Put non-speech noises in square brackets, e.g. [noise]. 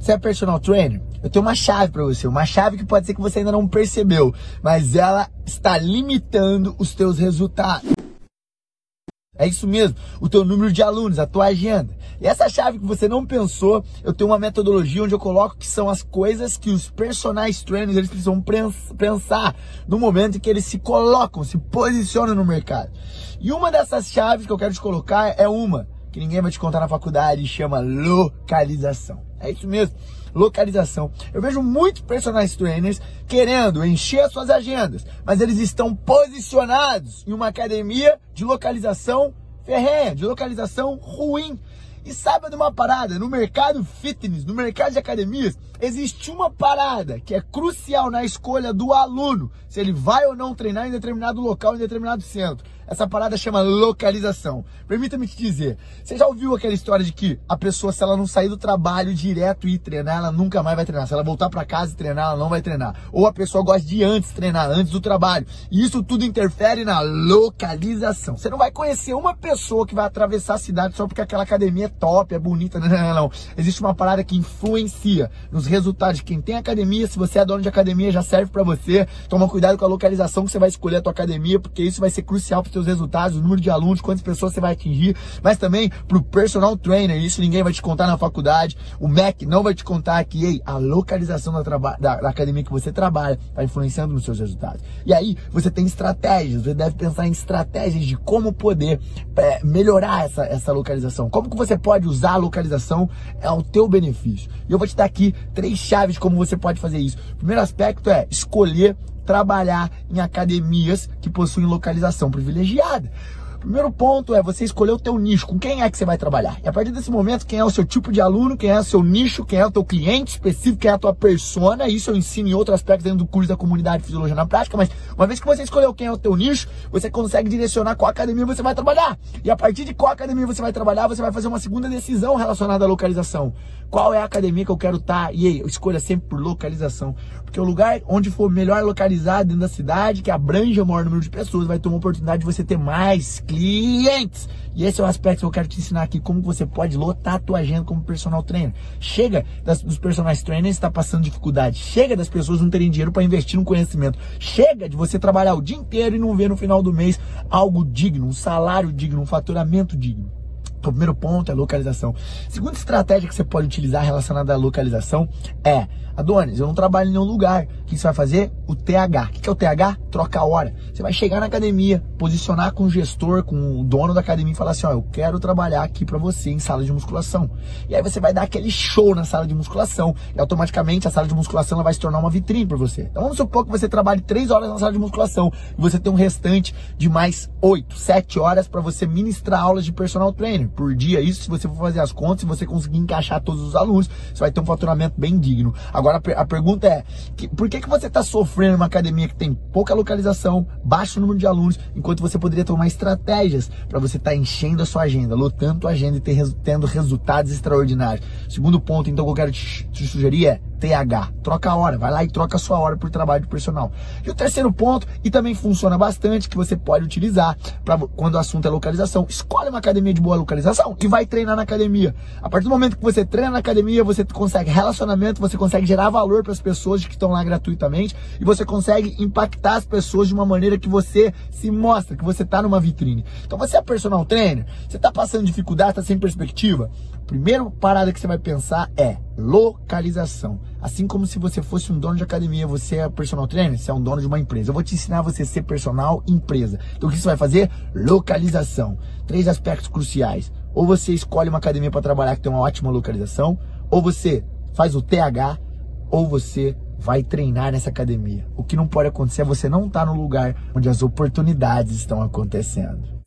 Você é personal trainer? Eu tenho uma chave para você, uma chave que pode ser que você ainda não percebeu, mas ela está limitando os teus resultados. É isso mesmo, o teu número de alunos, a tua agenda. E essa chave que você não pensou, eu tenho uma metodologia onde eu coloco que são as coisas que os personagens trainers eles precisam pensar no momento em que eles se colocam, se posicionam no mercado. E uma dessas chaves que eu quero te colocar é uma que ninguém vai te contar na faculdade, chama localização. É isso mesmo, localização. Eu vejo muitos personagens trainers querendo encher suas agendas, mas eles estão posicionados em uma academia de localização ferrenha, de localização ruim. E sabe de uma parada? No mercado fitness, no mercado de academias, existe uma parada que é crucial na escolha do aluno, se ele vai ou não treinar em determinado local, em determinado centro. Essa parada chama localização. Permita-me te dizer, você já ouviu aquela história de que a pessoa, se ela não sair do trabalho direto e treinar, ela nunca mais vai treinar. Se ela voltar para casa e treinar, ela não vai treinar. Ou a pessoa gosta de antes treinar, antes do trabalho. E isso tudo interfere na localização. Você não vai conhecer uma pessoa que vai atravessar a cidade só porque aquela academia é top, é bonita. [laughs] Não, não, não. Existe uma parada que influencia nos resultados de quem tem academia. Se você é dono de academia, já serve para você. Toma cuidado com a localização que você vai escolher a tua academia, porque isso vai ser crucial seus resultados, o número de alunos, quantas pessoas você vai atingir, mas também para o personal trainer, isso ninguém vai te contar na faculdade, o MEC não vai te contar que ei, a localização da, da, da academia que você trabalha está influenciando nos seus resultados. E aí você tem estratégias, você deve pensar em estratégias de como poder é, melhorar essa, essa localização, como que você pode usar a localização ao teu benefício. E eu vou te dar aqui três chaves como você pode fazer isso. O primeiro aspecto é escolher trabalhar em academias que possuem localização privilegiada. Primeiro ponto é você escolher o teu nicho, com quem é que você vai trabalhar. E a partir desse momento, quem é o seu tipo de aluno, quem é o seu nicho, quem é o teu cliente específico, quem é a tua persona. Isso eu ensino em outros aspectos dentro do curso da comunidade Fisiologia na Prática, mas uma vez que você escolheu quem é o teu nicho, você consegue direcionar qual academia você vai trabalhar. E a partir de qual academia você vai trabalhar, você vai fazer uma segunda decisão relacionada à localização. Qual é a academia que eu quero estar? Tá? E aí, escolha sempre por localização. Porque o lugar onde for melhor localizado dentro da cidade, que abrange o maior número de pessoas, vai ter uma oportunidade de você ter mais clientes. E esse é o aspecto que eu quero te ensinar aqui, como você pode lotar a tua agenda como personal trainer. Chega das, dos personagens trainers estar tá passando dificuldade. Chega das pessoas não terem dinheiro para investir no conhecimento. Chega de você trabalhar o dia inteiro e não ver no final do mês algo digno, um salário digno, um faturamento digno. O primeiro ponto é localização. Segunda estratégia que você pode utilizar relacionada à localização é Adonis, eu não trabalho em nenhum lugar. O que você vai fazer? O TH. O que é o TH? Troca a hora. Você vai chegar na academia, posicionar com o gestor, com o dono da academia e falar assim: ó, eu quero trabalhar aqui para você em sala de musculação. E aí você vai dar aquele show na sala de musculação. E automaticamente a sala de musculação ela vai se tornar uma vitrine para você. Então vamos supor que você trabalhe três horas na sala de musculação e você tem um restante de mais oito, sete horas para você ministrar aulas de personal trainer por dia. Isso se você for fazer as contas, se você conseguir encaixar todos os alunos, você vai ter um faturamento bem digno. A pergunta é: que, por que, que você está sofrendo numa academia que tem pouca localização, baixo número de alunos, enquanto você poderia tomar estratégias para você estar tá enchendo a sua agenda, lotando a agenda e ter, tendo resultados extraordinários? Segundo ponto, então, que eu quero te, te sugerir é TH. Troca a hora, vai lá e troca a sua hora por trabalho de personal. E o terceiro ponto, e também funciona bastante, que você pode utilizar para quando o assunto é localização. Escolhe uma academia de boa localização e vai treinar na academia. A partir do momento que você treina na academia, você consegue relacionamento, você consegue gerar valor para as pessoas que estão lá gratuitamente e você consegue impactar as pessoas de uma maneira que você se mostra, que você está numa vitrine. Então você é personal trainer, você está passando dificuldade, está sem perspectiva. Primeira parada que você vai pensar é localização. Assim como se você fosse um dono de academia, você é personal trainer, você é um dono de uma empresa. Eu vou te ensinar você a ser personal empresa. Então o que você vai fazer? Localização. Três aspectos cruciais. Ou você escolhe uma academia para trabalhar que tem uma ótima localização, ou você faz o TH, ou você vai treinar nessa academia. O que não pode acontecer é você não estar tá no lugar onde as oportunidades estão acontecendo.